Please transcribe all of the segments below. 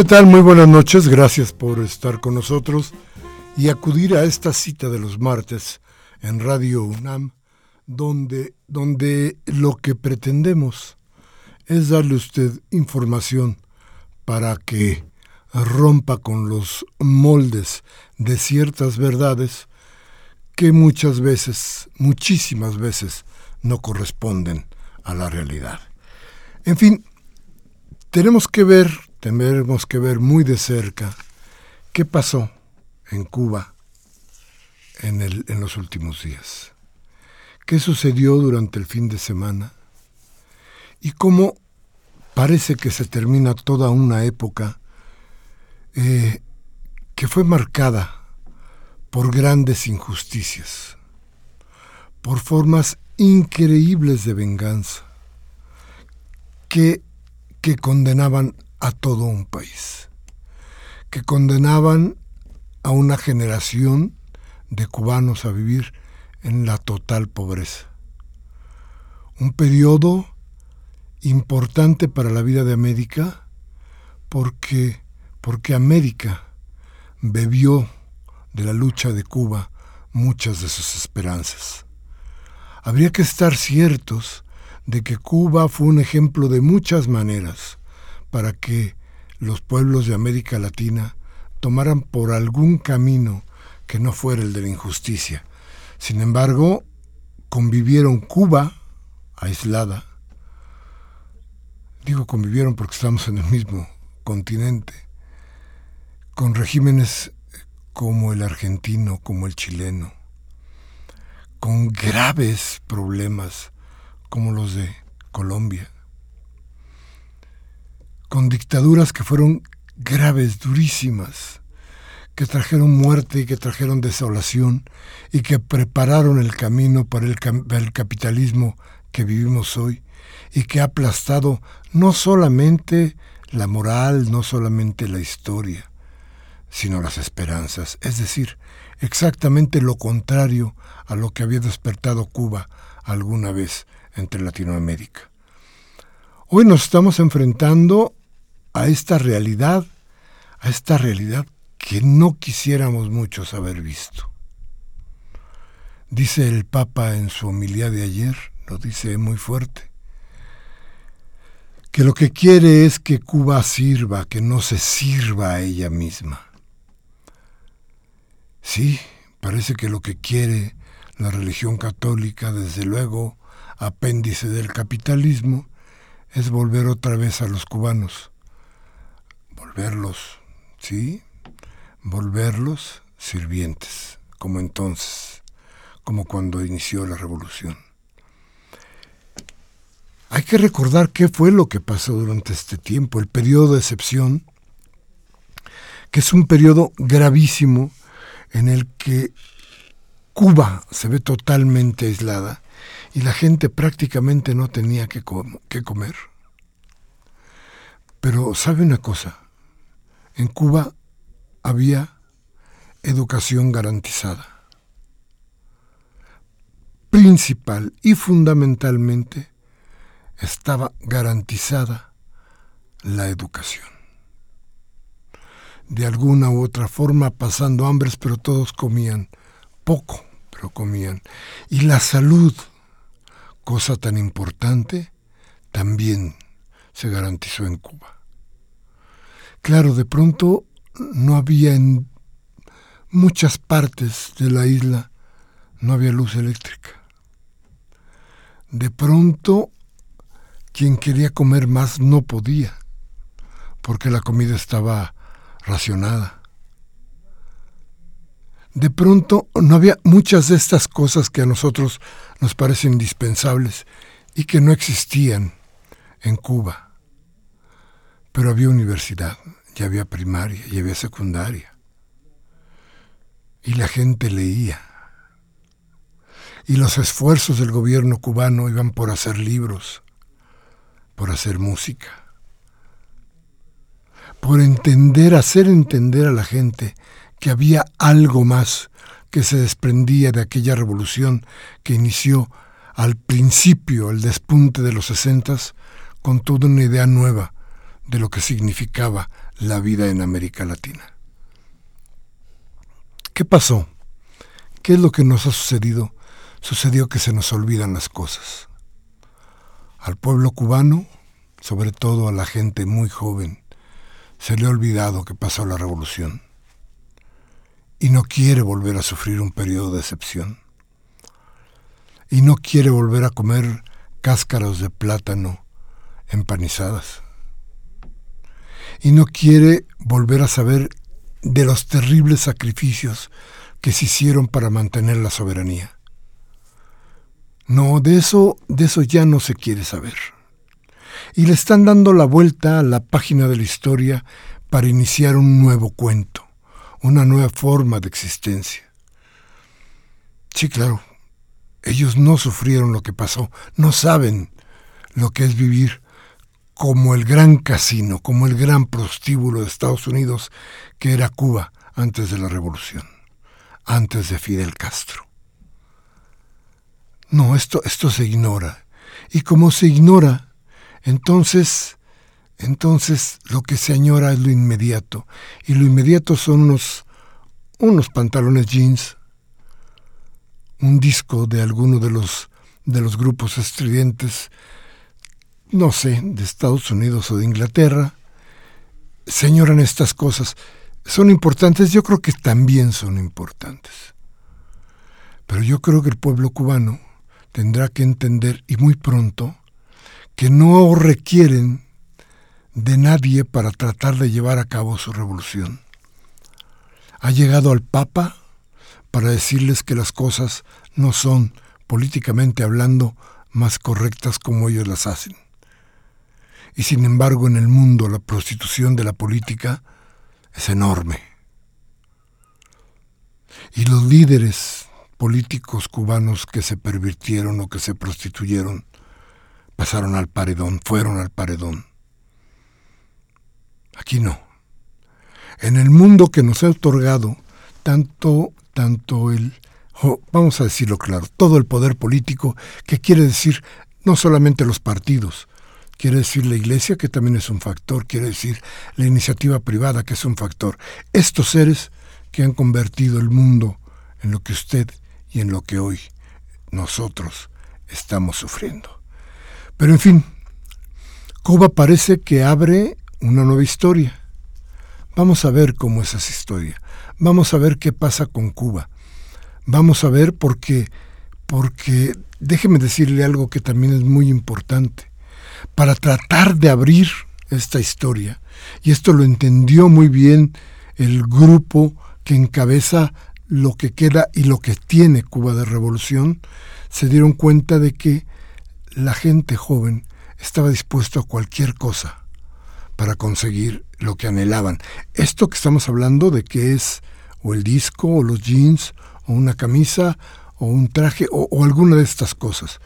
¿Qué tal? Muy buenas noches, gracias por estar con nosotros y acudir a esta cita de los martes en Radio UNAM, donde, donde lo que pretendemos es darle a usted información para que rompa con los moldes de ciertas verdades que muchas veces, muchísimas veces, no corresponden a la realidad. En fin, tenemos que ver tenemos que ver muy de cerca qué pasó en Cuba en los últimos días, qué sucedió durante el fin de semana y cómo parece que se termina toda una época eh, que fue marcada por grandes injusticias, por formas increíbles de venganza, que, que condenaban a todo un país, que condenaban a una generación de cubanos a vivir en la total pobreza. Un periodo importante para la vida de América porque, porque América bebió de la lucha de Cuba muchas de sus esperanzas. Habría que estar ciertos de que Cuba fue un ejemplo de muchas maneras para que los pueblos de América Latina tomaran por algún camino que no fuera el de la injusticia. Sin embargo, convivieron Cuba, aislada, digo convivieron porque estamos en el mismo continente, con regímenes como el argentino, como el chileno, con graves problemas como los de Colombia con dictaduras que fueron graves, durísimas, que trajeron muerte y que trajeron desolación y que prepararon el camino para el, el capitalismo que vivimos hoy y que ha aplastado no solamente la moral, no solamente la historia, sino las esperanzas, es decir, exactamente lo contrario a lo que había despertado Cuba alguna vez entre Latinoamérica. Hoy nos estamos enfrentando a esta realidad, a esta realidad que no quisiéramos muchos haber visto. Dice el Papa en su homilía de ayer, lo dice muy fuerte, que lo que quiere es que Cuba sirva, que no se sirva a ella misma. Sí, parece que lo que quiere la religión católica, desde luego, apéndice del capitalismo, es volver otra vez a los cubanos volverlos, ¿sí? Volverlos sirvientes, como entonces, como cuando inició la revolución. Hay que recordar qué fue lo que pasó durante este tiempo, el periodo de excepción, que es un periodo gravísimo en el que Cuba se ve totalmente aislada y la gente prácticamente no tenía que, que comer. Pero sabe una cosa, en Cuba había educación garantizada. Principal y fundamentalmente estaba garantizada la educación. De alguna u otra forma pasando hambres, pero todos comían poco, pero comían. Y la salud, cosa tan importante, también se garantizó en Cuba. Claro, de pronto no había en muchas partes de la isla, no había luz eléctrica. De pronto, quien quería comer más no podía, porque la comida estaba racionada. De pronto no había muchas de estas cosas que a nosotros nos parecen indispensables y que no existían en Cuba. Pero había universidad, ya había primaria, ya había secundaria. Y la gente leía. Y los esfuerzos del gobierno cubano iban por hacer libros, por hacer música, por entender, hacer entender a la gente que había algo más que se desprendía de aquella revolución que inició al principio, el despunte de los sesentas, con toda una idea nueva de lo que significaba la vida en América Latina. ¿Qué pasó? ¿Qué es lo que nos ha sucedido? Sucedió que se nos olvidan las cosas. Al pueblo cubano, sobre todo a la gente muy joven, se le ha olvidado que pasó la revolución y no quiere volver a sufrir un periodo de excepción y no quiere volver a comer cáscaras de plátano empanizadas. Y no quiere volver a saber de los terribles sacrificios que se hicieron para mantener la soberanía. No, de eso, de eso ya no se quiere saber. Y le están dando la vuelta a la página de la historia para iniciar un nuevo cuento, una nueva forma de existencia. Sí, claro, ellos no sufrieron lo que pasó, no saben lo que es vivir como el gran casino, como el gran prostíbulo de Estados Unidos que era Cuba antes de la revolución, antes de Fidel Castro. No, esto, esto se ignora. Y como se ignora, entonces, entonces lo que se añora es lo inmediato. Y lo inmediato son unos, unos pantalones jeans, un disco de alguno de los, de los grupos estridentes no sé, de Estados Unidos o de Inglaterra, señoran estas cosas. ¿Son importantes? Yo creo que también son importantes. Pero yo creo que el pueblo cubano tendrá que entender, y muy pronto, que no requieren de nadie para tratar de llevar a cabo su revolución. Ha llegado al Papa para decirles que las cosas no son, políticamente hablando, más correctas como ellos las hacen y sin embargo en el mundo la prostitución de la política es enorme. Y los líderes políticos cubanos que se pervirtieron o que se prostituyeron pasaron al paredón, fueron al paredón. Aquí no. En el mundo que nos ha otorgado tanto, tanto el, vamos a decirlo claro, todo el poder político, que quiere decir no solamente los partidos, quiere decir la iglesia, que también es un factor, quiere decir la iniciativa privada, que es un factor. Estos seres que han convertido el mundo en lo que usted y en lo que hoy nosotros estamos sufriendo. Pero en fin, Cuba parece que abre una nueva historia. Vamos a ver cómo es esa historia. Vamos a ver qué pasa con Cuba. Vamos a ver porque, porque déjeme decirle algo que también es muy importante para tratar de abrir esta historia. Y esto lo entendió muy bien el grupo que encabeza lo que queda y lo que tiene Cuba de Revolución, se dieron cuenta de que la gente joven estaba dispuesto a cualquier cosa para conseguir lo que anhelaban. Esto que estamos hablando de que es o el disco o los jeans o una camisa o un traje o, o alguna de estas cosas.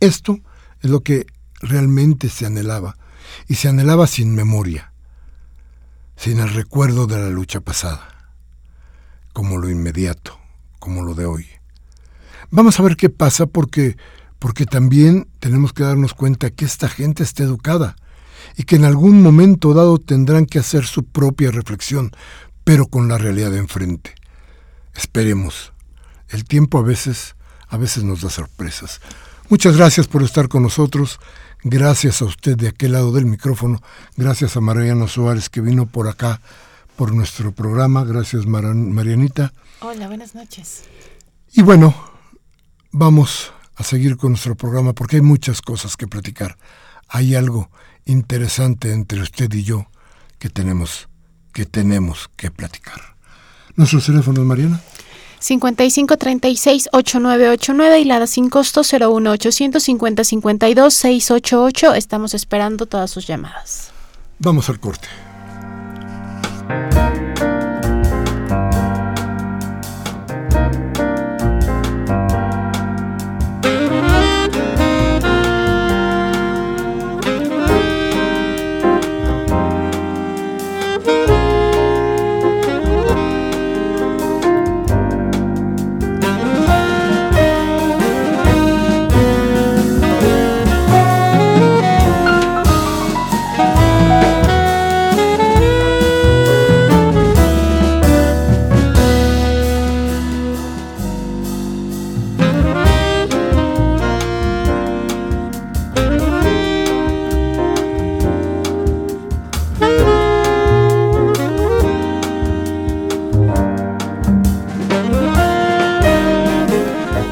Esto es lo que realmente se anhelaba. y se anhelaba sin memoria, sin el recuerdo de la lucha pasada, como lo inmediato, como lo de hoy. Vamos a ver qué pasa porque porque también tenemos que darnos cuenta que esta gente está educada y que en algún momento dado tendrán que hacer su propia reflexión, pero con la realidad enfrente. Esperemos. El tiempo a veces, a veces nos da sorpresas. Muchas gracias por estar con nosotros. Gracias a usted de aquel lado del micrófono. Gracias a Mariano Suárez que vino por acá por nuestro programa. Gracias Marianita. Hola, buenas noches. Y bueno, vamos a seguir con nuestro programa porque hay muchas cosas que platicar. Hay algo interesante entre usted y yo que tenemos que tenemos que platicar. ¿Nuestros teléfonos, Mariana? 5536-8989 y la sin costo 01850-52-688. Estamos esperando todas sus llamadas. Vamos al corte.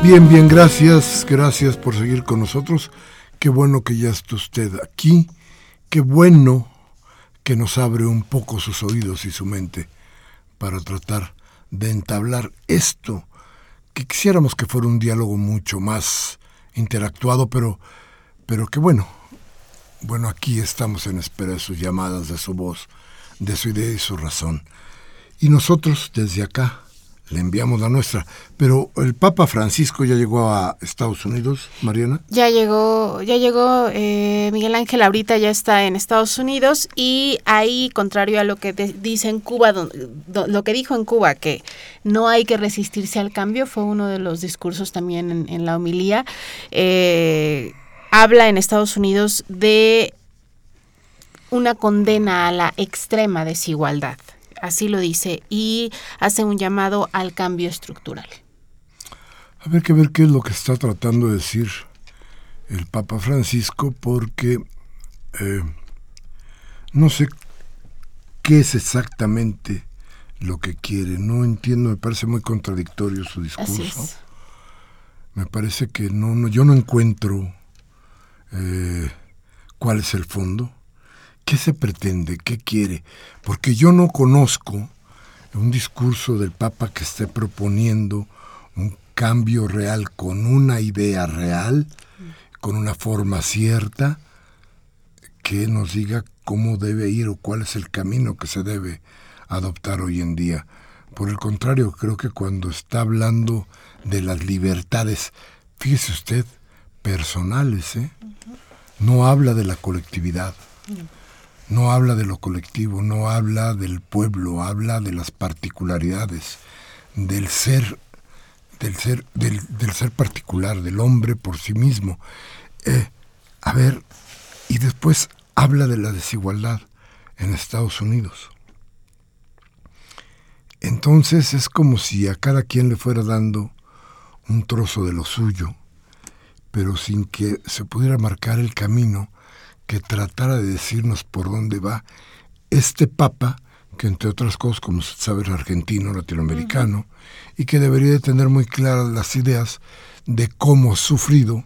Bien, bien, gracias, gracias por seguir con nosotros. Qué bueno que ya está usted aquí. Qué bueno que nos abre un poco sus oídos y su mente para tratar de entablar esto, que quisiéramos que fuera un diálogo mucho más interactuado, pero, pero que bueno, bueno, aquí estamos en espera de sus llamadas, de su voz, de su idea y su razón. Y nosotros desde acá, le enviamos la nuestra. Pero el Papa Francisco ya llegó a Estados Unidos, Mariana. Ya llegó, ya llegó eh, Miguel Ángel ahorita ya está en Estados Unidos y ahí, contrario a lo que dice en Cuba, lo que dijo en Cuba, que no hay que resistirse al cambio, fue uno de los discursos también en, la homilía. Eh, habla en Estados Unidos de una condena a la extrema desigualdad así lo dice, y hace un llamado al cambio estructural. A ver que ver qué es lo que está tratando de decir el Papa Francisco, porque eh, no sé qué es exactamente lo que quiere. No entiendo, me parece muy contradictorio su discurso. Me parece que no, yo no encuentro eh, cuál es el fondo. ¿Qué se pretende? ¿Qué quiere? Porque yo no conozco un discurso del Papa que esté proponiendo un cambio real con una idea real, con una forma cierta, que nos diga cómo debe ir o cuál es el camino que se debe adoptar hoy en día. Por el contrario, creo que cuando está hablando de las libertades, fíjese usted, personales, ¿eh? no habla de la colectividad no habla de lo colectivo, no habla del pueblo, habla de las particularidades, del ser, del ser, del, ser particular, del hombre por sí mismo. Eh, a ver, y después habla de la desigualdad en Estados Unidos. Entonces es como si a cada quien le fuera dando un trozo de lo suyo, pero sin que se pudiera marcar el camino que tratara de decirnos por dónde va este Papa, que entre otras cosas, como se sabe, es argentino, latinoamericano, y que debería de tener muy claras las ideas de cómo ha sufrido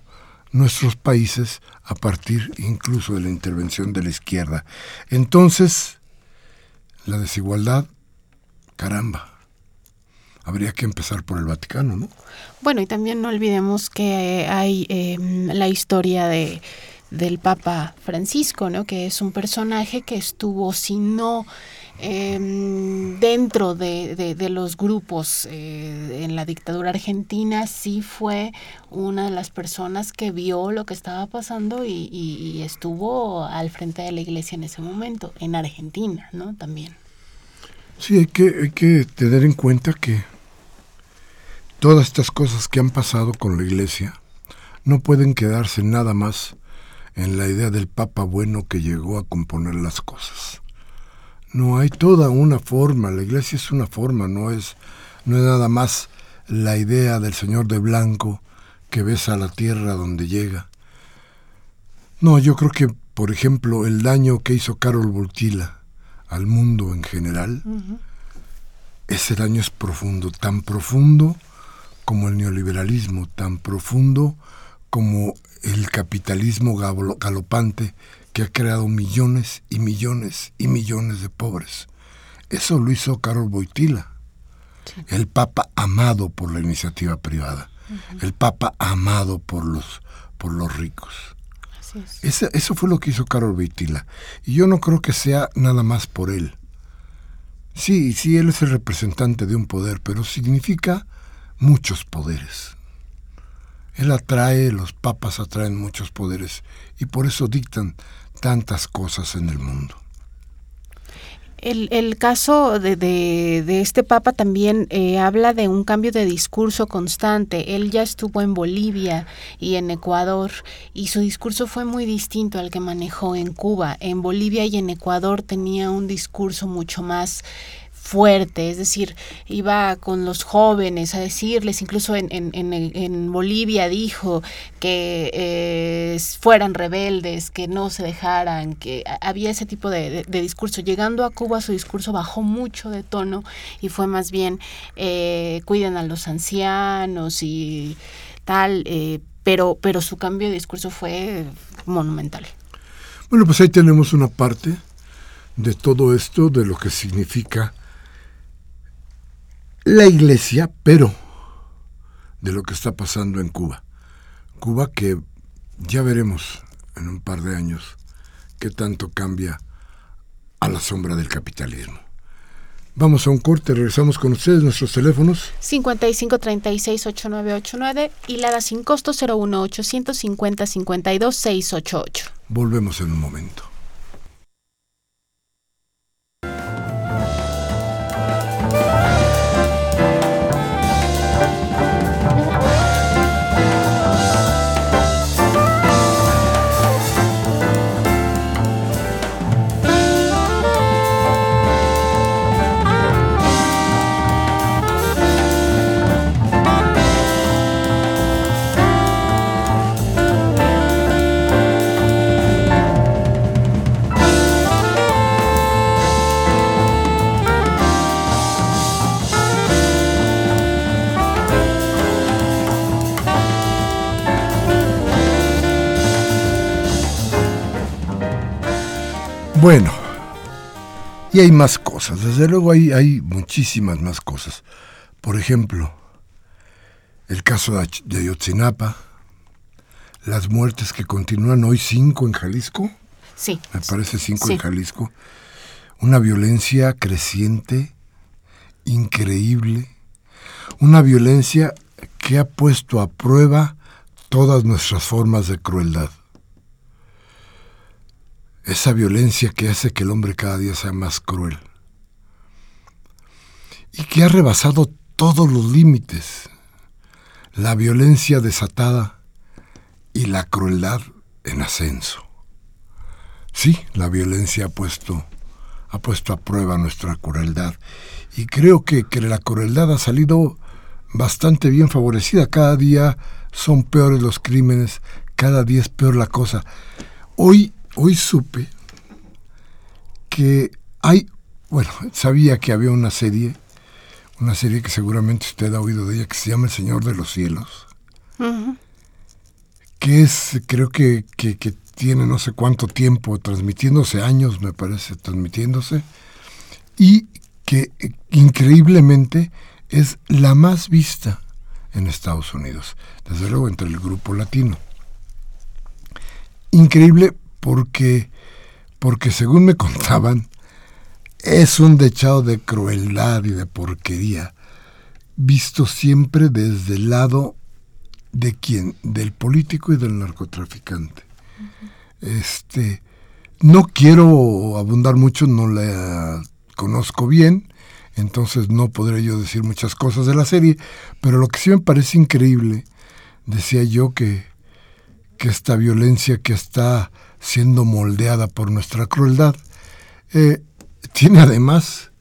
nuestros países a partir incluso de la intervención de la izquierda. Entonces, la desigualdad, caramba, habría que empezar por el Vaticano, ¿no? Bueno, y también no olvidemos que hay em, la historia de del Papa Francisco, ¿no? que es un personaje que estuvo, si no em, dentro de, los grupos eh, en la dictadura argentina sí fue una de las personas que vio lo que estaba pasando y, estuvo al frente de la iglesia en ese momento, en Argentina, ¿no? También. Sí, hay que, hay que tener en cuenta que todas estas cosas que han pasado con la iglesia no pueden quedarse nada más en la idea del Papa bueno que llegó a componer las cosas. No hay toda una forma, la iglesia es una forma, no es, no es nada más la idea del Señor de Blanco que besa la tierra donde llega. No, yo creo que, por ejemplo, el daño que hizo Carol Voltila al mundo en general, ese daño es profundo, tan profundo como el neoliberalismo, tan profundo como el capitalismo galopante que ha creado millones y millones y millones de pobres. Eso lo hizo Carol Boitila, el Papa amado por la iniciativa privada, el Papa amado por los, por los ricos. eso fue lo que hizo Carol Boitila. Y yo no creo que sea nada más por él. Sí, sí, él es el representante de un poder, pero significa muchos poderes. Él atrae, los papas atraen muchos poderes y por eso dictan tantas cosas en el mundo. El, caso de, este papa también eh, habla de un cambio de discurso constante. Él ya estuvo en Bolivia y en Ecuador y su discurso fue muy distinto al que manejó en Cuba. En Bolivia y en Ecuador tenía un discurso mucho más fuerte, es decir, iba con los jóvenes a decirles, incluso en, en, en, Bolivia dijo que eh, fueran rebeldes, que no se dejaran, que había ese tipo de, discurso. Llegando a Cuba su discurso bajó mucho de tono y fue más bien eh, cuiden a los ancianos y tal, eh, pero, pero su cambio de discurso fue monumental. Bueno, pues ahí tenemos una parte de todo esto, de lo que significa la iglesia, pero de lo que está pasando en Cuba. Cuba que ya veremos en un par de años qué tanto cambia a la sombra del capitalismo. Vamos a un corte, regresamos con ustedes, nuestros teléfonos. 5536-8989 y la da sin costo 01850 52 688. Volvemos en un momento. Bueno, y hay más cosas, desde luego hay, hay muchísimas más cosas. Por ejemplo, el caso de Ayotzinapa, las muertes que continúan hoy, cinco en Jalisco. Sí. Me parece cinco en Jalisco. Una violencia creciente, increíble, una violencia que ha puesto a prueba todas nuestras formas de crueldad esa violencia que hace que el hombre cada día sea más cruel y que ha rebasado todos los límites, la violencia desatada y la crueldad en ascenso. Sí, la violencia ha puesto, ha puesto a prueba nuestra crueldad y creo que, que la crueldad ha salido bastante bien favorecida. Cada día son peores los crímenes, cada día es peor la cosa. Hoy hoy supe que hay, bueno, sabía que había una serie, una serie que seguramente usted ha oído de ella, que se llama El Señor de los Cielos, que es, creo que, que, que, tiene no sé cuánto tiempo transmitiéndose, años me parece, transmitiéndose, y que increíblemente es la más vista en Estados Unidos, desde luego entre el grupo latino. Increíble porque, porque según me contaban, es un dechado de crueldad y de porquería, visto siempre desde el lado de quién, del político y del narcotraficante. Este, no quiero abundar mucho, no la conozco bien, entonces no podré yo decir muchas cosas de la serie, pero lo que sí me parece increíble, decía yo que, que esta violencia que está siendo moldeada por nuestra crueldad, eh, tiene además,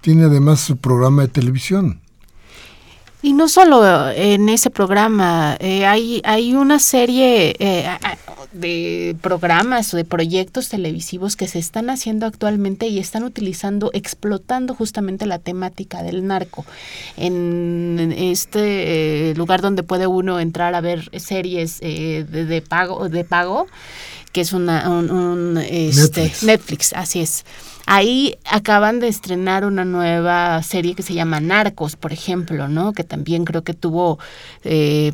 tiene además su programa de televisión. Y no solo en ese programa, eh, hay, hay una serie eh, de programas o de proyectos televisivos que se están haciendo actualmente y están utilizando, explotando justamente la temática del narco. En este lugar donde puede uno entrar a ver series de, de, pago, de pago, que es una, un, este, Netflix, así es. Ahí acaban de estrenar una nueva serie que se llama Narcos, por ejemplo, ¿no? Que también creo que tuvo, eh,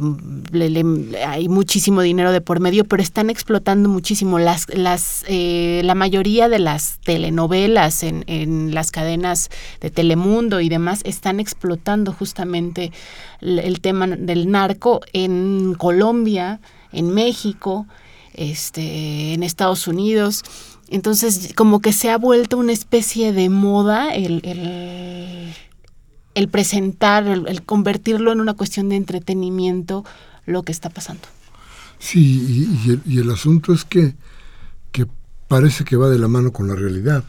hay muchísimo dinero de por medio, pero están explotando muchísimo las, las, eh, la mayoría de las telenovelas en, en las cadenas de Telemundo y demás están explotando justamente el tema del narco en Colombia, en México, este, en Estados Unidos. Entonces, como que se ha vuelto una especie de moda el, el, presentar, el, convertirlo en una cuestión de entretenimiento lo que está pasando. Sí, y, el, asunto es que, que parece que va de la mano con la realidad.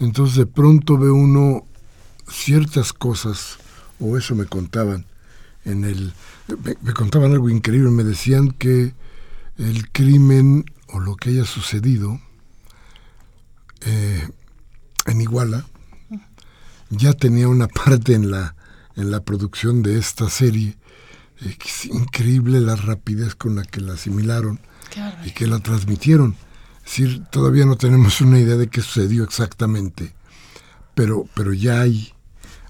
Entonces de pronto ve uno ciertas cosas, o eso me contaban, en el, me contaban algo increíble, me decían que el crimen o lo que haya sucedido eh, en Iguala ya tenía una parte en la, en la producción de esta serie. es increíble la rapidez con la que la asimilaron y que la transmitieron. Es decir, todavía no tenemos una idea de qué sucedió exactamente, pero, pero ya hay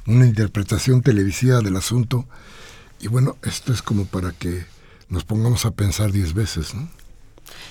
una interpretación televisiva del asunto. Y bueno, esto es como para que nos pongamos a pensar diez veces, ¿no?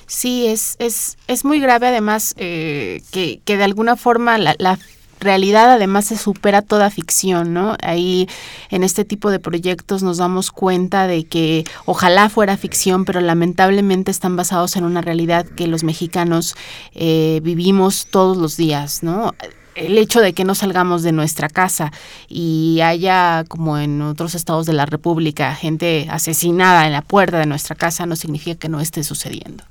Sí, es, es, es muy grave además eh, que, que, de alguna forma la, la realidad además se supera toda ficción, ¿no? Ahí en este tipo de proyectos nos damos cuenta de que ojalá fuera ficción, pero lamentablemente están basados en una realidad que los mexicanos eh, vivimos todos los días, ¿no? El hecho de que no salgamos de nuestra casa y haya, como en otros estados de la República, gente asesinada en la puerta de nuestra casa no significa que no esté sucediendo.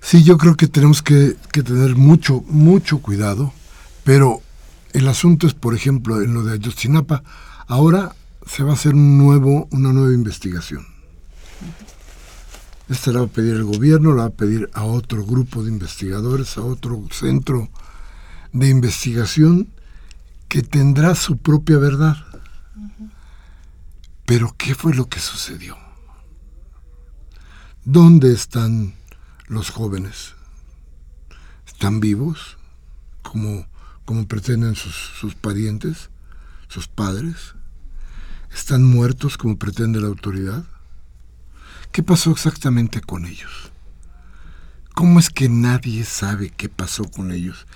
Sí, yo creo que tenemos que, tener mucho, mucho cuidado, pero el asunto es, por ejemplo, en lo de Ayotzinapa, ahora se va a hacer un nuevo, una nueva investigación. Esta la va a pedir el gobierno, la va a pedir a otro grupo de investigadores, a otro centro de investigación que tendrá su propia verdad. Pero ¿qué fue lo que sucedió? ¿Dónde están los jóvenes? ¿Están vivos como, como pretenden sus, sus parientes, sus padres? ¿Están muertos como pretende la autoridad? ¿Qué pasó exactamente con ellos? ¿Cómo es que nadie sabe qué pasó con ellos?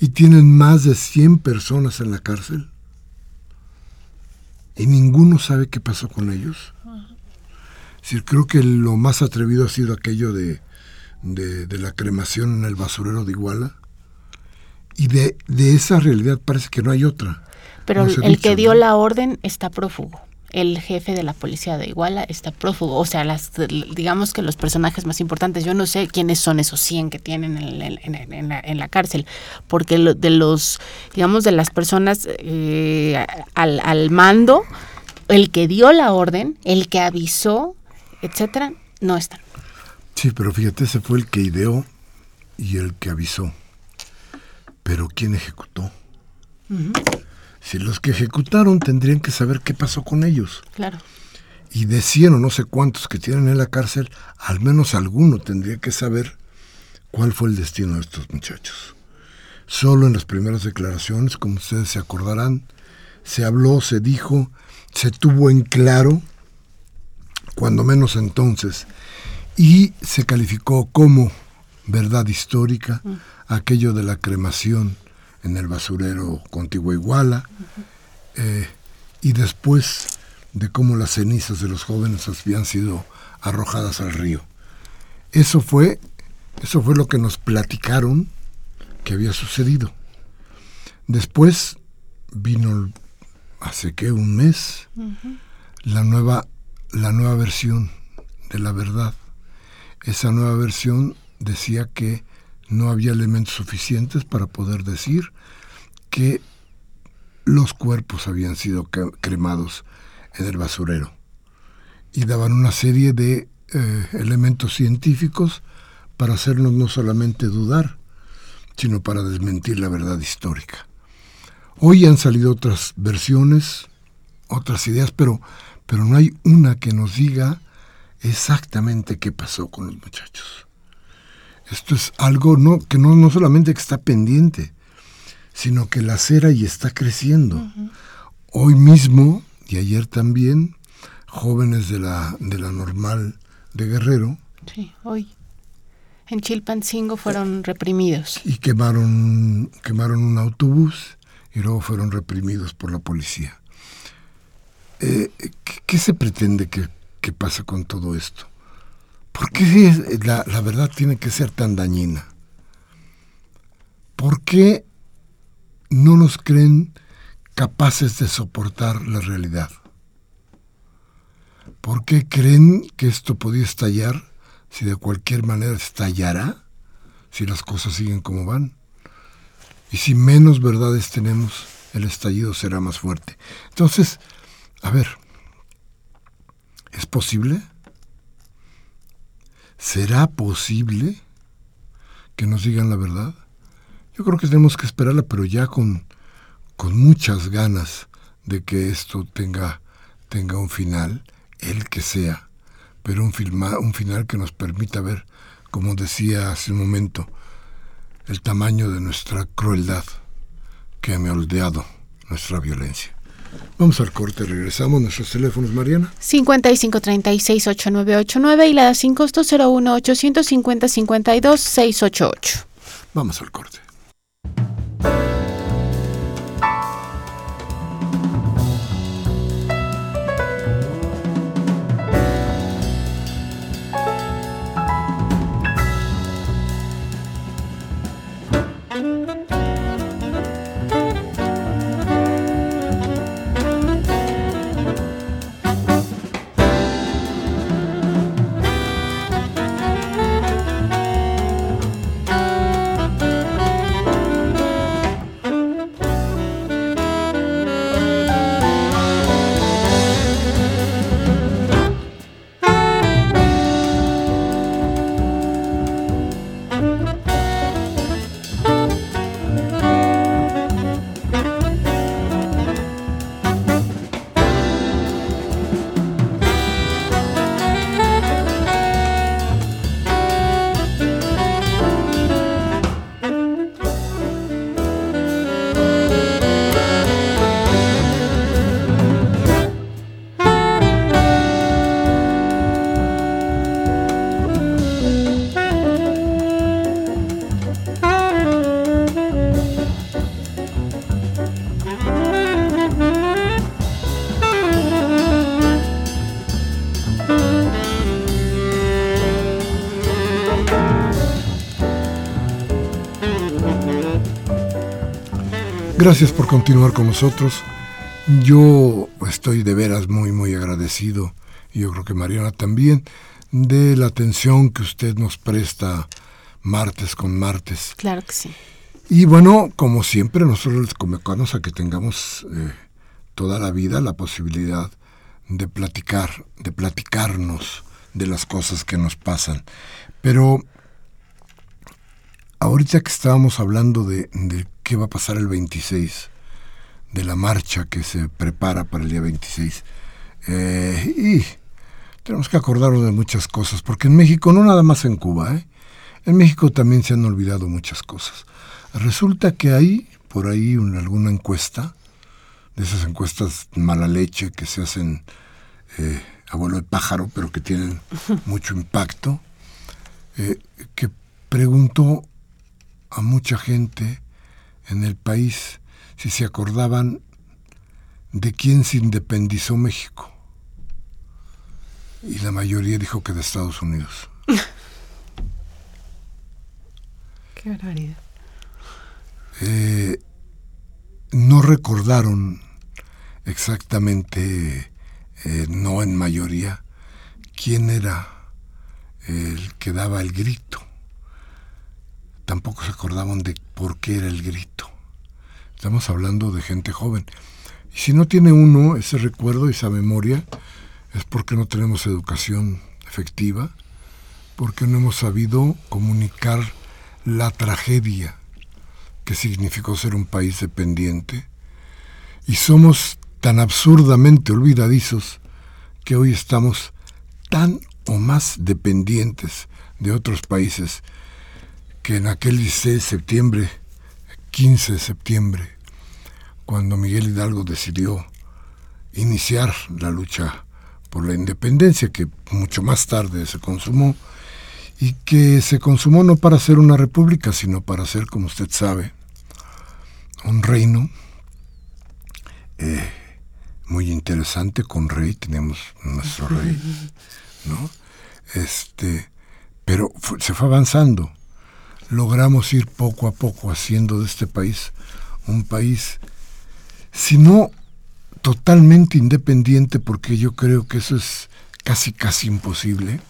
Y tienen más de 100 personas en la cárcel. Y ninguno sabe qué pasó con ellos. Es creo que lo más atrevido ha sido aquello de, de, la cremación en el basurero de Iguala. Y de, de, esa realidad parece que no hay otra. Pero el que dio la orden está prófugo el jefe de la policía de Iguala está prófugo. O sea, las, digamos que los personajes más importantes, yo no sé quiénes son esos 100 que tienen en, la, cárcel, porque de los, digamos, de las personas eh, al, al mando, el que dio la orden, el que avisó, etcétera, no están. Sí, pero fíjate, ese fue el que ideó y el que avisó. Pero ¿quién ejecutó? Si los que ejecutaron tendrían que saber qué pasó con ellos. Claro. Y de 100 o no sé cuántos que tienen en la cárcel, al menos alguno tendría que saber cuál fue el destino de estos muchachos. Solo en las primeras declaraciones, como ustedes se acordarán, se habló, se dijo, se tuvo en claro, cuando menos entonces, y se calificó como verdad histórica aquello de la cremación en el basurero contiguo a Iguala, eh, y después de cómo las cenizas de los jóvenes habían sido arrojadas al río. Eso fue, eso fue lo que nos platicaron que había sucedido. Después vino hace que un mes la nueva la nueva versión de la verdad. Esa nueva versión decía que no había elementos suficientes para poder decir que los cuerpos habían sido cremados en el basurero. Y daban una serie de eh, elementos científicos para hacernos no solamente dudar, sino para desmentir la verdad histórica. Hoy han salido otras versiones, otras ideas, pero, pero no hay una que nos diga exactamente qué pasó con los muchachos. Esto es algo no, que no, no solamente que está pendiente, sino que la cera y está creciendo. Hoy mismo y ayer también, jóvenes de la, de la normal de Guerrero. Sí, hoy. En Chilpancingo fueron reprimidos. Y quemaron, quemaron un autobús y luego fueron reprimidos por la policía. Eh, ¿qué, se pretende que, que pasa con todo esto? ¿Por qué la, la verdad tiene que ser tan dañina? ¿Por qué no nos creen capaces de soportar la realidad? ¿Por qué creen que esto podía estallar si de cualquier manera estallará? Si las cosas siguen como van. Y si menos verdades tenemos, el estallido será más fuerte. Entonces, a ver, ¿es posible? ¿Será posible que nos digan la verdad? Yo creo que tenemos que esperarla, pero ya con, con muchas ganas de que esto tenga, tenga un final, el que sea, pero un, un final que nos permita ver, como decía hace un momento, el tamaño de nuestra crueldad que ha moldeado nuestra violencia. Vamos al corte, regresamos. Nuestros teléfonos, Mariana. 5536-8989 y la sin costo 01 850 52 688. Vamos al corte. Gracias por continuar con nosotros. Yo estoy de veras muy, muy agradecido, y yo creo que Mariana también, de la atención que usted nos presta martes con martes. Claro que sí. Y bueno, como siempre, nosotros les convocamos a que tengamos eh, toda la vida la posibilidad de platicar, de platicarnos de las cosas que nos pasan. Pero ahorita que estábamos hablando de, de qué va a pasar el 26, de la marcha que se prepara para el día 26. Eh, y tenemos que acordarnos de muchas cosas, porque en México, no nada más en Cuba, ¿eh? en México también se han olvidado muchas cosas. Resulta que hay por ahí una, alguna encuesta, de esas encuestas mala leche que se hacen eh, a vuelo de pájaro, pero que tienen mucho impacto, que preguntó a mucha gente en el país si se acordaban de quién se independizó México. Y la mayoría dijo que de Estados Unidos. Qué barbaridad. Eh, no recordaron exactamente, eh, no en mayoría, quién era el que daba el grito. Tampoco se acordaban de por qué era el grito. Estamos hablando de gente joven. Y si no tiene uno ese recuerdo, esa memoria, es porque no tenemos educación efectiva, porque no hemos sabido comunicar la tragedia que significó ser un país dependiente, y somos tan absurdamente olvidadizos que hoy estamos tan o más dependientes de otros países que en aquel 16 de septiembre, 15 de septiembre, cuando Miguel Hidalgo decidió iniciar la lucha por la independencia, que mucho más tarde se consumó, y que se consumó no para ser una república, sino para ser, como usted sabe, un reino eh, muy interesante con rey, tenemos nuestro rey, ¿no? Este, pero se fue avanzando. Logramos ir poco a poco haciendo de este país un país, si no totalmente independiente, porque yo creo que eso es casi, casi imposible,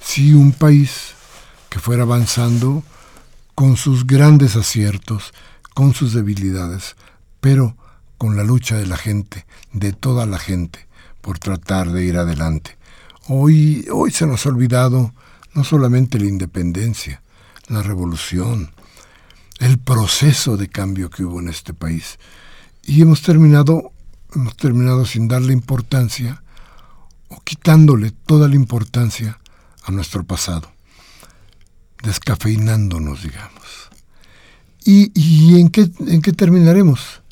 sí un país que fuera avanzando con sus grandes aciertos, con sus debilidades, pero con la lucha de la gente, de toda la gente, por tratar de ir adelante. Hoy, hoy se nos ha olvidado no solamente la independencia, la revolución, el proceso de cambio que hubo en este país. Y hemos terminado, hemos terminado sin darle importancia o quitándole toda la importancia a nuestro pasado, descafeinándonos, digamos. ¿Y, en, qué, en qué terminaremos?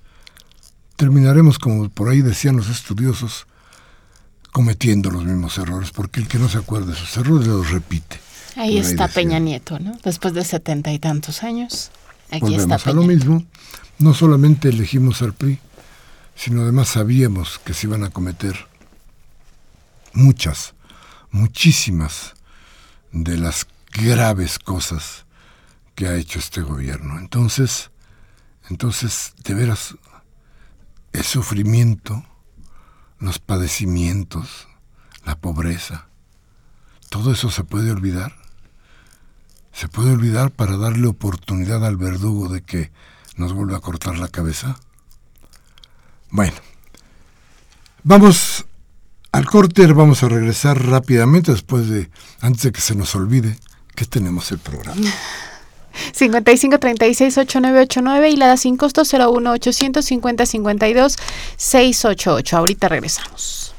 terminaremos, como por ahí decían los estudiosos, cometiendo los mismos errores, porque el que no se acuerda de sus errores los repite. Ahí está Peña Nieto, ¿no? Después de setenta y tantos años. Aquí Volvemos está a lo mismo. No solamente elegimos al PRI, sino además sabíamos que se iban a cometer muchas, muchísimas de las graves cosas que ha hecho este gobierno. Entonces, entonces, de veras, el sufrimiento, los padecimientos, la pobreza, todo eso se puede olvidar. Se puede olvidar para darle oportunidad al verdugo de que nos vuelva a cortar la cabeza. Bueno, vamos al corte, vamos a regresar rápidamente después de, antes de que se nos olvide que tenemos el programa. 55 36 8989 y la da sin costo 01 850 52 688. Ahorita regresamos.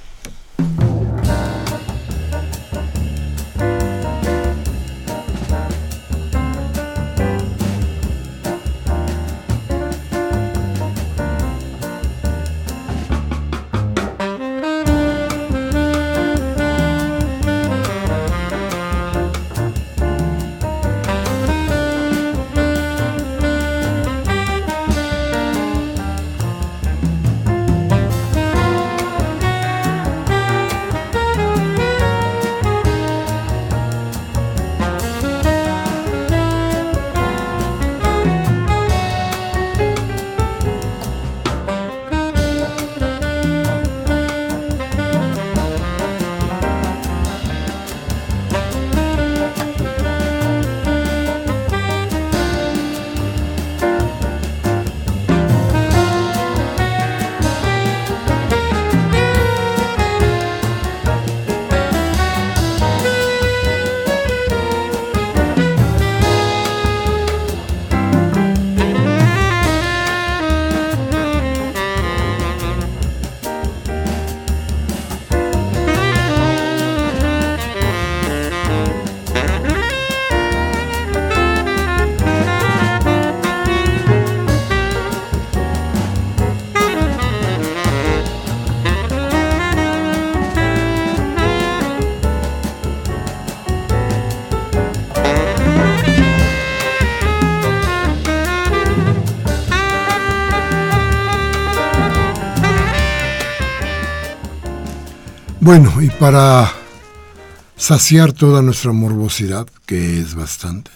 Bueno, y para saciar toda nuestra morbosidad, que es bastante,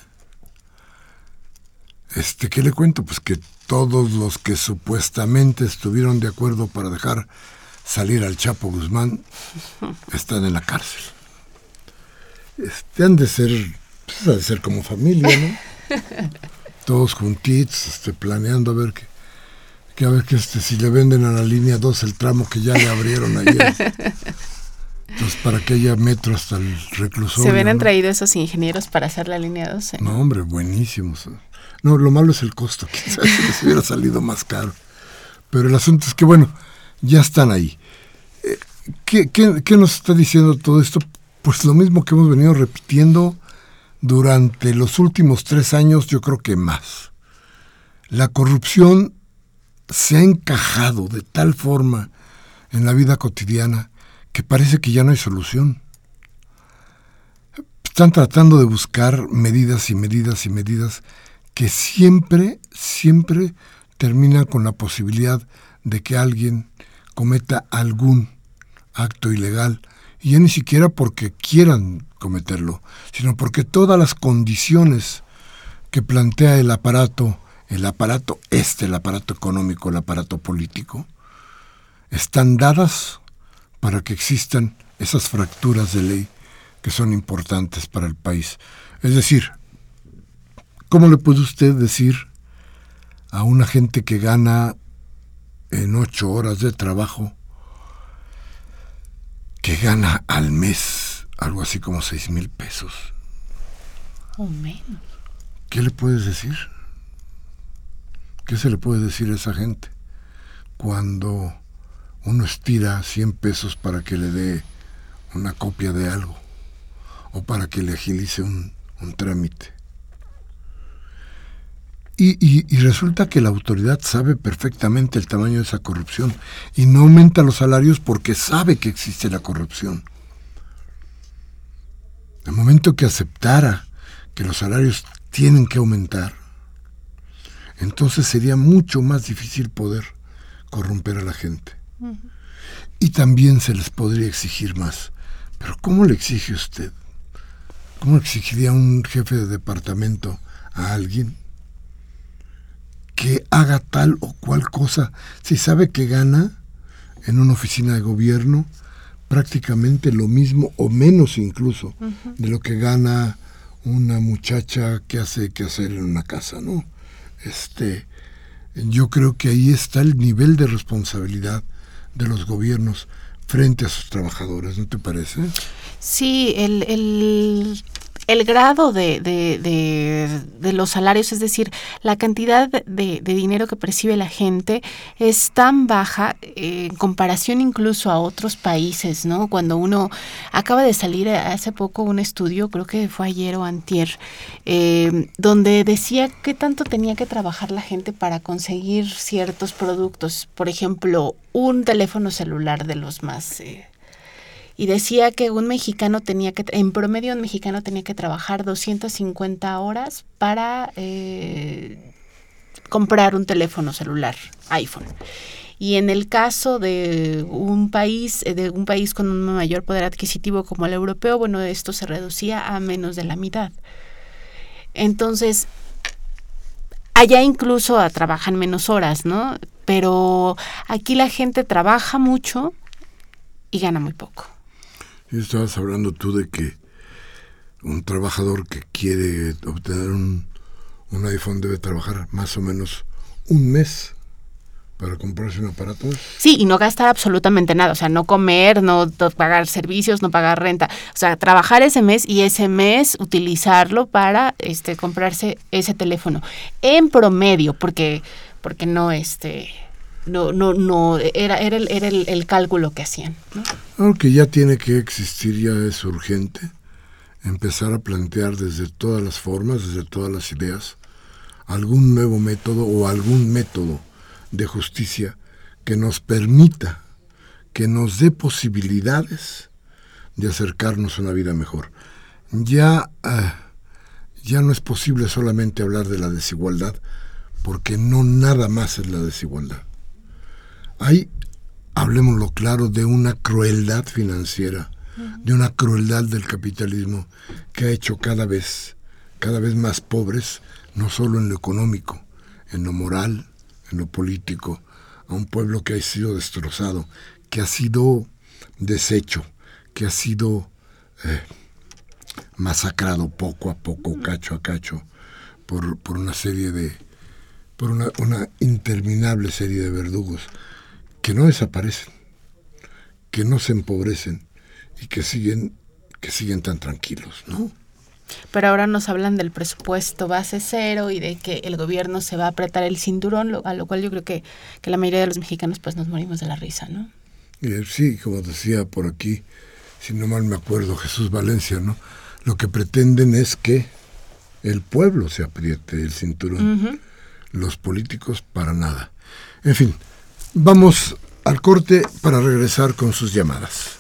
este, ¿qué le cuento? Pues que todos los que supuestamente estuvieron de acuerdo para dejar salir al Chapo Guzmán están en la cárcel. Este, han de ser, pues, han de ser como familia, ¿no? Todos juntitos, este, planeando a ver qué, que a ver que este, si le venden a la línea 2 el tramo que ya le abrieron ayer. Entonces, para que haya metro hasta el reclusorio. ¿Se hubieran traído esos ingenieros para hacer la línea 12? No, hombre, buenísimos. No, lo malo es el costo, quizás les hubiera salido más caro. Pero el asunto es que, bueno, ya están ahí. Eh, ¿Qué, qué, qué nos está diciendo todo esto? Pues lo mismo que hemos venido repitiendo durante los últimos tres años, yo creo que más. La corrupción se ha encajado de tal forma en la vida cotidiana que parece que ya no hay solución. Están tratando de buscar medidas y medidas y medidas que siempre, siempre terminan con la posibilidad de que alguien cometa algún acto ilegal, y ya ni siquiera porque quieran cometerlo, sino porque todas las condiciones que plantea el aparato, el aparato este, el aparato económico, el aparato político, están dadas para que existan esas fracturas de ley que son importantes para el país. Es decir, ¿cómo le puede usted decir a una gente que gana en ocho horas de trabajo que gana al mes algo así como seis mil pesos? O menos. ¿Qué le puedes decir? ¿Qué se le puede decir a esa gente cuando uno estira 100 pesos para que le dé una copia de algo o para que le agilice un, un trámite. Y, y, y, resulta que la autoridad sabe perfectamente el tamaño de esa corrupción y no aumenta los salarios porque sabe que existe la corrupción. El momento que aceptara que los salarios tienen que aumentar, entonces sería mucho más difícil poder corromper a la gente. Y también se les podría exigir más. Pero ¿cómo le exige usted? ¿Cómo exigiría un jefe de departamento a alguien que haga tal o cual cosa si sabe que gana en una oficina de gobierno prácticamente lo mismo o menos incluso uh -huh. de lo que gana una muchacha que hace que hacer en una casa, ¿no? Este, yo creo que ahí está el nivel de responsabilidad de los gobiernos frente a sus trabajadores, ¿no te parece? Sí, el, el, el grado de, de, de, de, los salarios, es decir, la cantidad de, dinero que percibe la gente es tan baja eh, en comparación incluso a otros países, ¿no? Cuando uno acaba de salir hace poco un estudio, creo que fue ayer o antier, eh, donde decía qué tanto tenía que trabajar la gente para conseguir ciertos productos, por ejemplo, un teléfono celular de los más... Eh, y decía que un mexicano tenía que, en promedio un mexicano tenía que trabajar 250 horas para eh, comprar un teléfono celular, iPhone. Y en el caso de un país, eh, de un país con un mayor poder adquisitivo como el europeo, bueno, esto se reducía a menos de la mitad. Entonces, allá incluso a, trabajan menos horas, ¿no? Pero aquí la gente trabaja mucho y gana muy poco. Estabas hablando tú de que un trabajador que quiere obtener un, un, iPhone debe trabajar más o menos un mes para comprarse un aparato. Sí, y no gastar absolutamente nada, o sea, no comer, no pagar servicios, no pagar renta, o sea, trabajar ese mes y ese mes utilizarlo para este comprarse ese teléfono en promedio, porque porque no este no, no, no, era, era, el, era el, cálculo que hacían. ¿no? Aunque ya tiene que existir, ya es urgente empezar a plantear desde todas las formas, desde todas las ideas, algún nuevo método o algún método de justicia que nos permita, que nos dé posibilidades de acercarnos a una vida mejor. Ya, uh, ya no es posible solamente hablar de la desigualdad, porque no nada más es la desigualdad hay hablemoslo claro, de una crueldad financiera, de una crueldad del capitalismo que ha hecho cada vez, cada vez más pobres, no solo en lo económico, en lo moral, en lo político, a un pueblo que ha sido destrozado, que ha sido deshecho, que ha sido eh, masacrado poco a poco, cacho a cacho, por, por una serie de, por una, una, interminable serie de verdugos que no desaparecen, que no se empobrecen y que siguen, que siguen tan tranquilos, ¿no? Pero ahora nos hablan del presupuesto base cero y de que el gobierno se va a apretar el cinturón, a lo cual yo creo que, que la mayoría de los mexicanos pues nos morimos de la risa, ¿no? Eh, sí, como decía por aquí, si no mal me acuerdo, Jesús Valencia, ¿no? Lo que pretenden es que el pueblo se apriete el cinturón, los políticos para nada. En fin, vamos al corte para regresar con sus llamadas.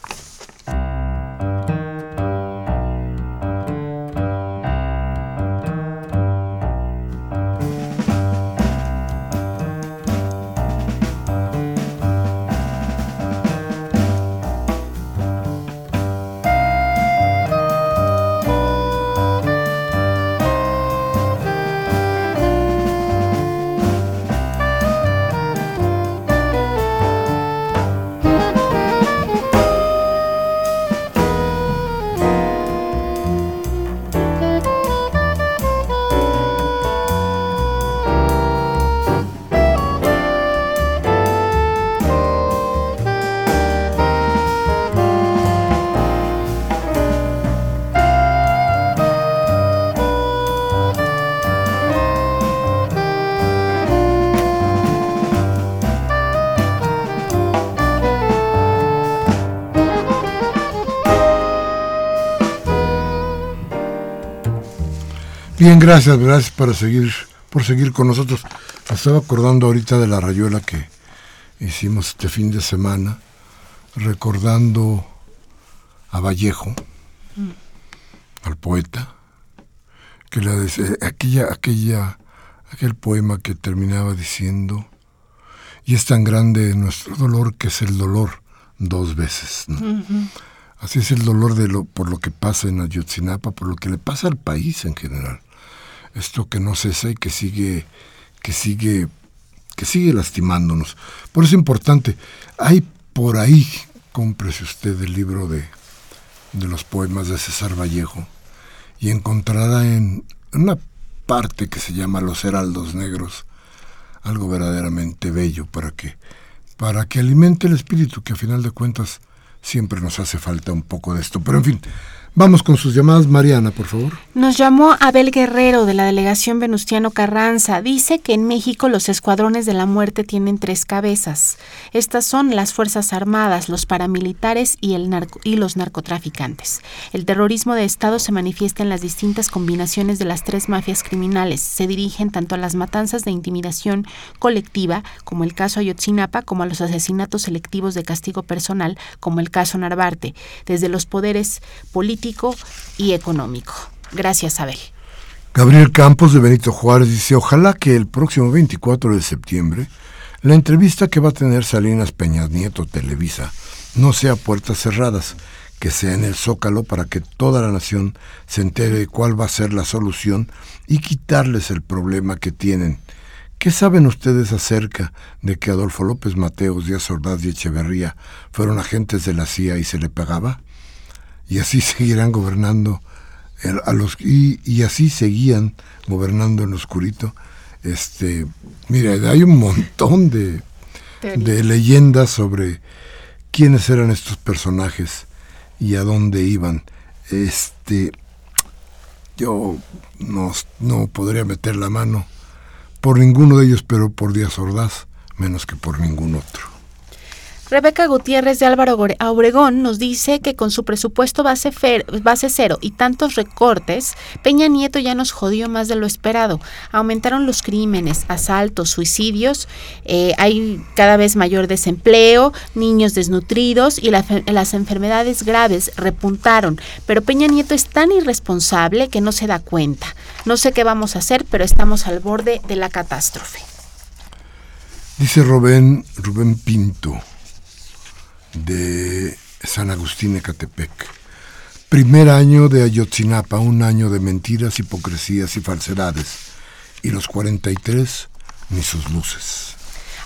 Bien, gracias, gracias para seguir, por seguir con nosotros. Me estaba acordando ahorita de la rayuela que hicimos este fin de semana, recordando a Vallejo, mm. al poeta, que la aquella, aquella, aquel poema que terminaba diciendo, y es tan grande nuestro dolor que es el dolor dos veces. Así es el dolor de lo, por lo que pasa en Ayotzinapa, por lo que le pasa al país en general esto que no cesa y que sigue, que sigue, que sigue lastimándonos. Por eso es importante. Hay por ahí, cómprese usted el libro de, de los poemas de César Vallejo y encontrará en una parte que se llama Los Heraldos Negros algo verdaderamente bello para que para que alimente el espíritu que a final de cuentas siempre nos hace falta un poco de esto. Pero en fin, Vamos con sus llamadas, Mariana, por favor. Nos llamó Abel Guerrero de la delegación Venustiano Carranza. Dice que en México los escuadrones de la muerte tienen tres cabezas. Estas son las Fuerzas Armadas, los paramilitares y, y los narcotraficantes. El terrorismo de Estado se manifiesta en las distintas combinaciones de las tres mafias criminales. Se dirigen tanto a las matanzas de intimidación colectiva, como el caso Ayotzinapa, como a los asesinatos selectivos de castigo personal, como el caso Narvarte, desde los poderes políticos y económico. Gracias, Abel. Gabriel Campos de Benito Juárez dice, ojalá que el próximo 24 de septiembre la entrevista que va a tener Salinas Peñas Nieto Televisa no sea puertas cerradas, que sea en el zócalo para que toda la nación se entere cuál va a ser la solución y quitarles el problema que tienen. ¿Qué saben ustedes acerca de que Adolfo López Mateos, Díaz Ordaz y Echeverría fueron agentes de la CIA y se le pagaba? Y así seguirán gobernando a los y, así seguían gobernando en lo oscurito. Este, mira, hay un montón de, de leyendas sobre quiénes eran estos personajes y a dónde iban. Este, yo no, no podría meter la mano por ninguno de ellos, pero por Díaz Ordaz, menos que por ningún otro. Rebeca Gutiérrez de Álvaro Obregón nos dice que con su presupuesto base, base cero y tantos recortes, Peña Nieto ya nos jodió más de lo esperado. Aumentaron los crímenes, asaltos, suicidios, eh, hay cada vez mayor desempleo, niños desnutridos y las enfermedades graves repuntaron. Pero Peña Nieto es tan irresponsable que no se da cuenta. No sé qué vamos a hacer, pero estamos al borde de la catástrofe. Dice Rubén, Rubén Pinto. De San Agustín Ecatepec. Primer año de Ayotzinapa, un año de mentiras, hipocresías y falsedades. Y los 43, ni sus luces.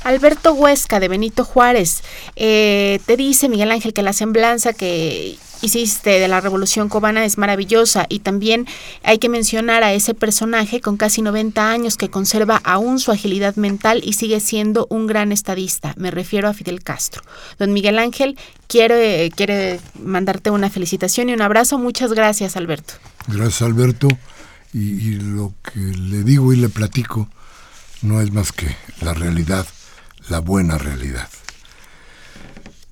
Alberto Huesca de Benito Juárez, eh, te dice Miguel Ángel que la semblanza que hiciste de la Revolución Cubana es maravillosa y también hay que mencionar a ese personaje con casi 90 años que conserva aún su agilidad mental y sigue siendo un gran estadista. Me refiero a Fidel Castro. Don Miguel Ángel quiere, quiere mandarte una felicitación y un abrazo. Muchas gracias, Alberto. Gracias, Alberto. Y, y lo que le digo y le platico no es más que la realidad, la buena realidad.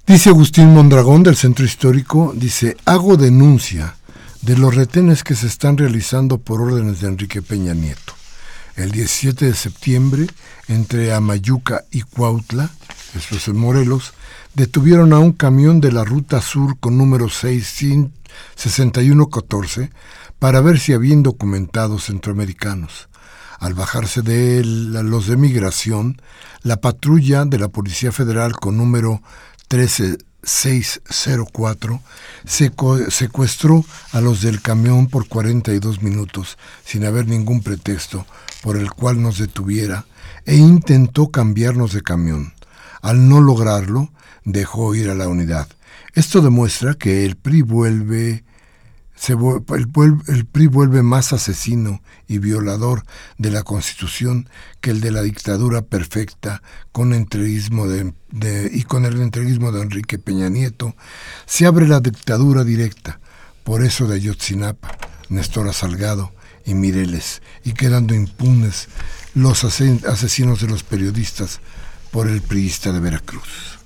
Dice Agustín Mondragón del Centro Histórico, dice, hago denuncia de los retenes que se están realizando por órdenes de Enrique Peña Nieto. El 17 de septiembre, entre Amayuca y Cuautla, esto es en Morelos, detuvieron a un camión de la Ruta Sur con número 6114 para ver si habían documentados centroamericanos. Al bajarse de los de migración, la patrulla de la Policía Federal con número 13604 secuestró a los del camión por 42 minutos sin haber ningún pretexto por el cual nos detuviera e intentó cambiarnos de camión. Al no lograrlo, dejó ir a la unidad. Esto demuestra que el PRI vuelve el, PRI vuelve más asesino y violador de la Constitución que el de la dictadura perfecta con entreguismo de, y con el entreguismo de Enrique Peña Nieto. Se abre la dictadura directa, por eso de Ayotzinapa, Néstor Salgado y Mireles, y quedando impunes los asesinos de los periodistas por el priista de Veracruz.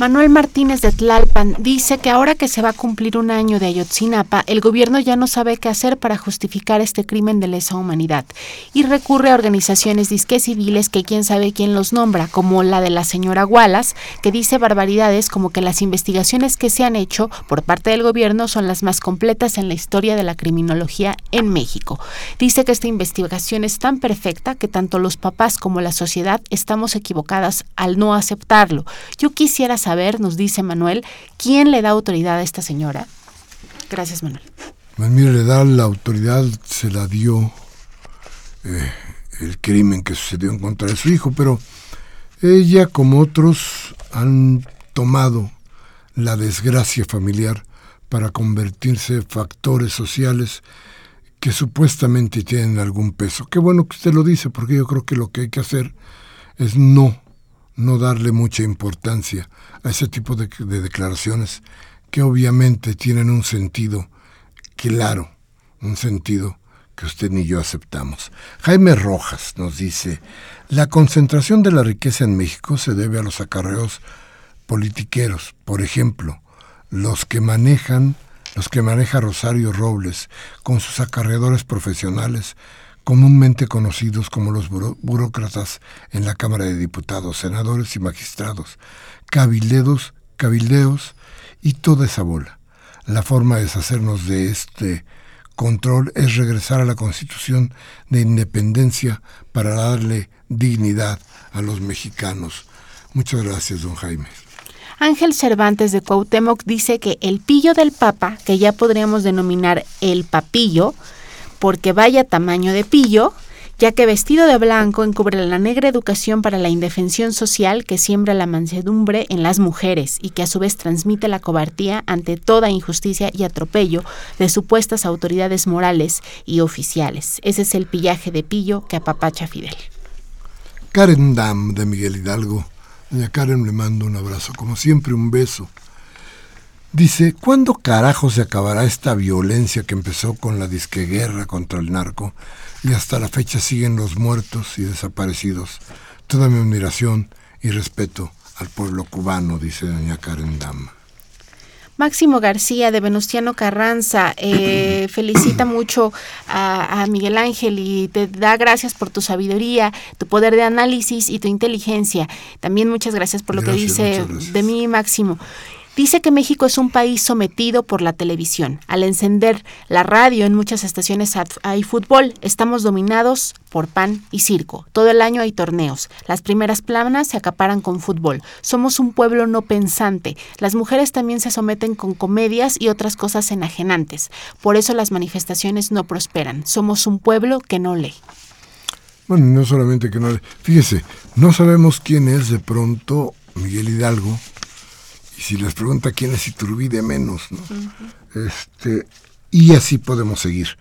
Manuel Martínez de Tlalpan dice que ahora que se va a cumplir un año de Ayotzinapa, el gobierno ya no sabe qué hacer para justificar este crimen de lesa humanidad y recurre a organizaciones disque civiles que quién sabe quién los nombra, como la de la señora Wallace, que dice barbaridades como que las investigaciones que se han hecho por parte del gobierno son las más completas en la historia de la criminología en México. Dice que esta investigación es tan perfecta que tanto los papás como la sociedad estamos equivocadas al no aceptarlo. Yo quisiera saber ver, nos dice Manuel, quién le da autoridad a esta señora. Gracias, Manuel. Pues mire, le da la autoridad, se la dio eh, el crimen que sucedió en contra de su hijo, pero ella, como otros, han tomado la desgracia familiar para convertirse en factores sociales que supuestamente tienen algún peso. Qué bueno que usted lo dice, porque yo creo que lo que hay que hacer es no no darle mucha importancia a ese tipo de, declaraciones que obviamente tienen un sentido claro, un sentido que usted ni yo aceptamos. Jaime Rojas nos dice, la concentración de la riqueza en México se debe a los acarreos politiqueros, por ejemplo, los que manejan, los que maneja Rosario Robles con sus acarreadores profesionales comúnmente conocidos como los burócratas en la Cámara de Diputados, senadores y magistrados, cabildeos, cabildeos y toda esa bola. La forma de deshacernos de este control es regresar a la Constitución de Independencia para darle dignidad a los mexicanos. Muchas gracias, don Jaime. Ángel Cervantes de Cuauhtémoc dice que el pillo del Papa, que ya podríamos denominar el papillo, porque vaya tamaño de pillo, ya que vestido de blanco encubre la negra educación para la indefensión social que siembra la mansedumbre en las mujeres y que a su vez transmite la cobardía ante toda injusticia y atropello de supuestas autoridades morales y oficiales. Ese es el pillaje de pillo que apapacha Fidel. Karen Dam de Miguel Hidalgo. Doña Karen le mando un abrazo, como siempre un beso Dice, ¿cuándo carajo se acabará esta violencia que empezó con la disqueguerra contra el narco y hasta la fecha siguen los muertos y desaparecidos? Toda mi admiración y respeto al pueblo cubano, dice doña Karen Dam. Máximo García de Venustiano Carranza eh, felicita mucho a, Miguel Ángel y te da gracias por tu sabiduría, tu poder de análisis y tu inteligencia. También muchas gracias por lo que dice de mí, Máximo. Dice que México es un país sometido por la televisión. Al encender la radio en muchas estaciones hay fútbol. Estamos dominados por pan y circo. Todo el año hay torneos. Las primeras planas se acaparan con fútbol. Somos un pueblo no pensante. Las mujeres también se someten con comedias y otras cosas enajenantes. Por eso las manifestaciones no prosperan. Somos un pueblo que no lee. Bueno, no solamente que no lee. Fíjese, no sabemos quién es de pronto Miguel Hidalgo. Y si les pregunta quién es Iturbide, menos. ¿no? este, y así podemos seguir.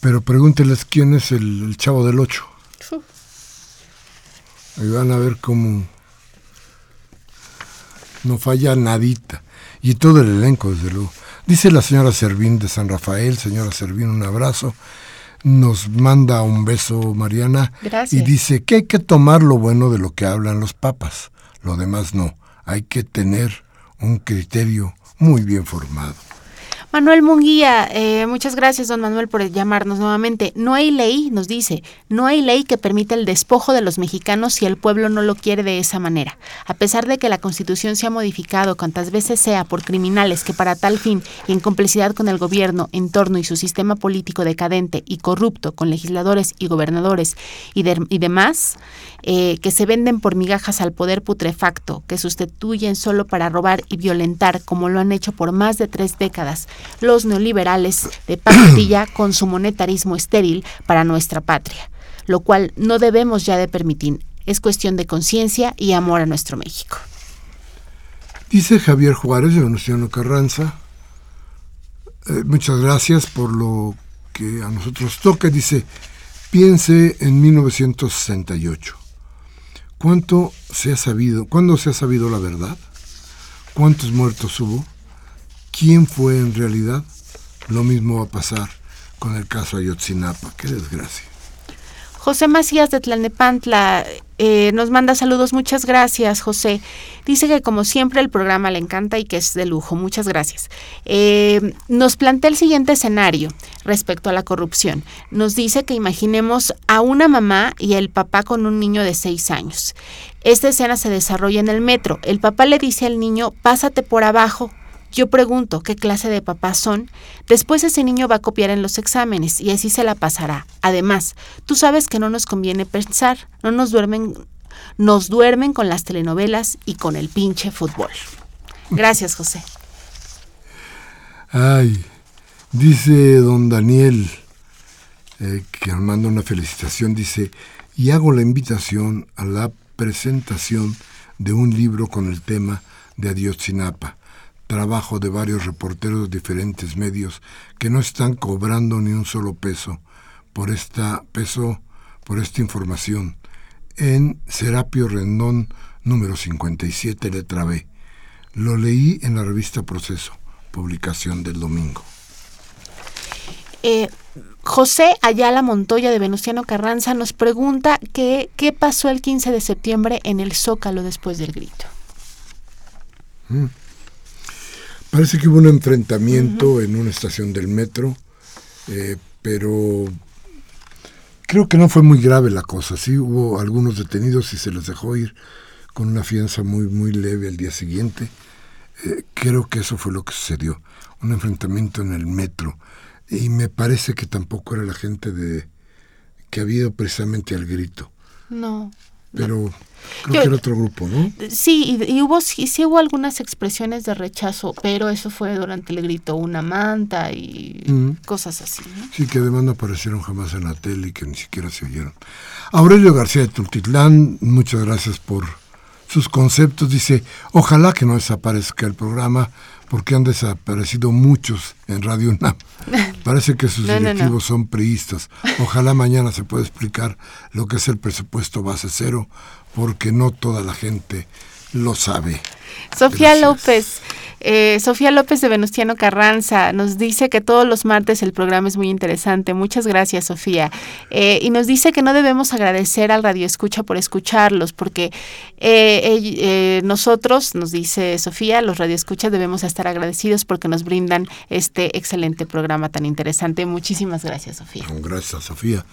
Pero pregúnteles quién es el, chavo del 8. Ahí van a ver cómo no falla nadita. Y todo el elenco, desde luego. Dice la señora Servín de San Rafael, señora Servín, un abrazo. Nos manda un beso Mariana Gracias. y dice que hay que tomar lo bueno de lo que hablan los papas, lo demás no. Hay que tener un criterio muy bien formado. Manuel Munguía, eh, muchas gracias, don Manuel, por llamarnos nuevamente. No hay ley, nos dice, no hay ley que permita el despojo de los mexicanos si el pueblo no lo quiere de esa manera. A pesar de que la Constitución se ha modificado cuantas veces sea por criminales que para tal fin y en complicidad con el gobierno, entorno y su sistema político decadente y corrupto con legisladores y gobernadores y, y demás, eh, que se venden por migajas al poder putrefacto, que sustituyen solo para robar y violentar, como lo han hecho por más de tres décadas los neoliberales de pastilla con su monetarismo estéril para nuestra patria, lo cual no debemos ya de permitir. Es cuestión de conciencia y amor a nuestro México. Dice Javier Juárez de Venustiano Carranza, eh, muchas gracias por lo que a nosotros toca. Dice, piense en 1968. ¿Cuánto se ha sabido? ¿Cuándo se ha sabido la verdad? ¿Cuántos muertos hubo? Quién fue en realidad, lo mismo va a pasar con el caso Ayotzinapa. Qué desgracia. José Macías de Tlalnepantla eh, nos manda saludos. Muchas gracias, José. Dice que como siempre el programa le encanta y que es de lujo. Muchas gracias. Eh, nos plantea el siguiente escenario respecto a la corrupción. Nos dice que imaginemos a una mamá y el papá con un niño de seis años. Esta escena se desarrolla en el metro. El papá le dice al niño, pásate por abajo, yo pregunto qué clase de papás son. Después ese niño va a copiar en los exámenes y así se la pasará. Además, tú sabes que no nos conviene pensar, no nos duermen, nos duermen con las telenovelas y con el pinche fútbol. Gracias, José. Ay, dice don Daniel, eh, que nos manda una felicitación, dice, y hago la invitación a la presentación de un libro con el tema de Ayotzinapa trabajo de varios reporteros de diferentes medios que no están cobrando ni un solo peso por esta peso por esta información en Serapio Rendón número 57 letra B. Lo leí en la revista Proceso, publicación del domingo. Eh, José Ayala Montoya de Venustiano Carranza nos pregunta que, qué pasó el 15 de septiembre en el Zócalo después del grito. Mm. Parece que hubo un enfrentamiento en una estación del metro, eh, pero creo que no fue muy grave la cosa. Sí hubo algunos detenidos y se les dejó ir con una fianza muy, muy leve al día siguiente. Eh, creo que eso fue lo que sucedió, un enfrentamiento en el metro. Y me parece que tampoco era la gente de que había ido precisamente al grito. No. Pero creo que era otro grupo, ¿no? Sí, y, hubo sí, hubo algunas expresiones de rechazo, pero eso fue durante el grito una manta y cosas así. Sí, que además no aparecieron jamás en la tele y que ni siquiera se oyeron. Aurelio García de Tultitlán, muchas gracias por sus conceptos. Dice, ojalá que no desaparezca el programa porque han desaparecido muchos en Radio UNAM. Parece que sus directivos son priistas. Ojalá mañana se pueda explicar lo que es el presupuesto base cero, porque no toda la gente lo sabe. Sofía López, eh, Sofía López de Venustiano Carranza nos dice que todos los martes el programa es muy interesante. Muchas gracias, Sofía. Eh, y nos dice que no debemos agradecer al Radio Escucha por escucharlos, porque eh, nosotros, nos dice Sofía, los Radio Escuchas debemos estar agradecidos porque nos brindan este excelente programa tan interesante. Muchísimas gracias, Sofía. Gracias, Sofía.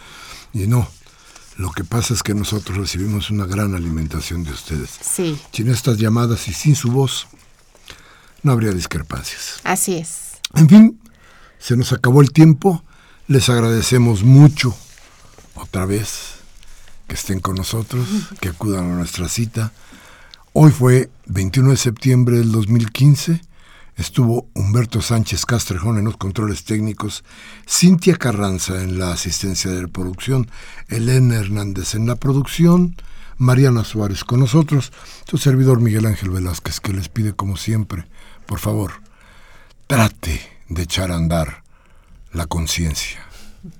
Y no, lo que pasa es que nosotros recibimos una gran alimentación de ustedes. Sí. Sin estas llamadas y sin su voz, no habría discrepancias. Así es. En fin, se nos acabó el tiempo. Les agradecemos mucho otra vez que estén con nosotros, que acudan a nuestra cita. Hoy fue 21 de septiembre del 2015. Estuvo Humberto Sánchez Castrejón en los controles técnicos, Cintia Carranza en la asistencia de producción, Elena Hernández en la producción, Mariana Suárez con nosotros, su servidor Miguel Ángel Velázquez, que les pide como siempre, por favor, trate de echar a andar la conciencia,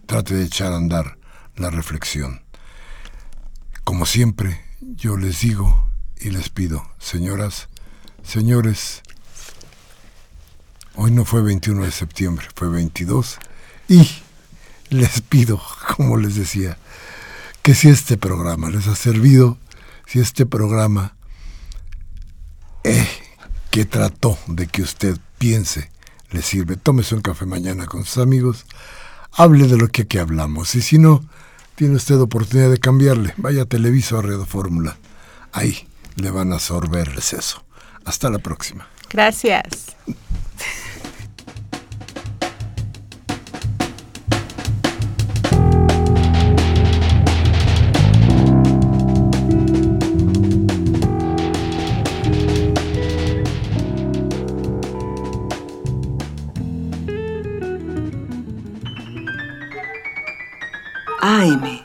trate de echar a andar la reflexión. Como siempre, yo les digo y les pido, señoras, señores, hoy no fue 21 de septiembre, fue 22, y les pido, como les decía, que si este programa les ha servido, si este programa eh, que trató de que usted piense, le sirve, tómese un café mañana con sus amigos, hable de lo que aquí hablamos, y si no, tiene usted oportunidad de cambiarle, vaya a Televisa o a Radio Fórmula, ahí le van a sorber el seso. Hasta la próxima. Gracias. AM